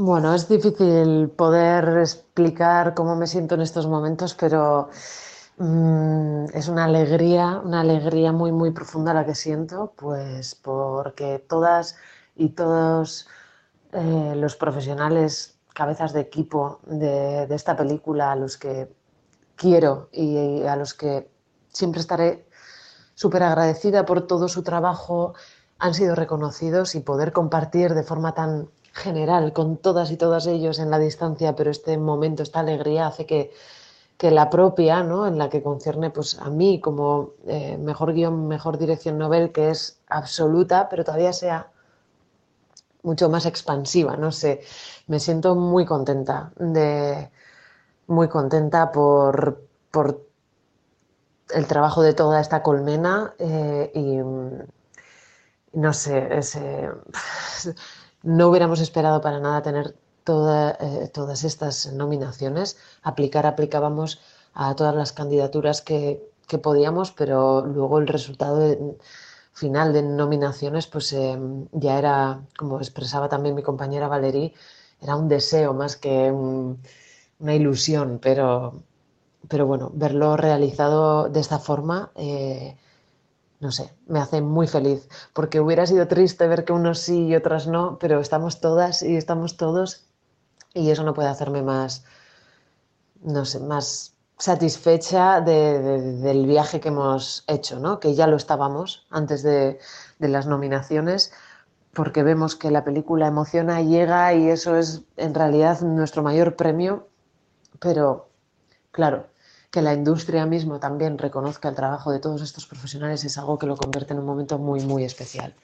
Bueno, es difícil poder explicar cómo me siento en estos momentos, pero mm, es una alegría, una alegría muy, muy profunda la que siento, pues porque todas y todos eh, los profesionales, cabezas de equipo de, de esta película, a los que quiero y a los que siempre estaré súper agradecida por todo su trabajo, han sido reconocidos y poder compartir de forma tan general con todas y todos ellos en la distancia, pero este momento, esta alegría hace que, que la propia, ¿no? en la que concierne pues, a mí como eh, mejor guion, mejor dirección novel, que es absoluta, pero todavía sea mucho más expansiva, no sé, me siento muy contenta de muy contenta por, por el trabajo de toda esta colmena eh, y no sé, ese, no hubiéramos esperado para nada tener eh, todas estas nominaciones. Aplicar, aplicábamos a todas las candidaturas que, podíamos, pero luego el resultado final de nominaciones pues eh, ya era, como expresaba también mi compañera Valerie, era un deseo más que una ilusión, pero, pero bueno, verlo realizado de esta forma eh, no sé, me hace muy feliz, porque hubiera sido triste ver que unos sí y otras no, pero estamos todas y estamos todos y eso no puede hacerme más, no sé, más satisfecha del viaje que hemos hecho, ¿no? que ya lo estábamos antes de, de las nominaciones, porque vemos que la película emociona, llega y eso es en realidad nuestro mayor premio, pero claro, que la industria mismo también reconozca el trabajo de todos estos profesionales es algo que lo convierte en un momento muy, muy especial.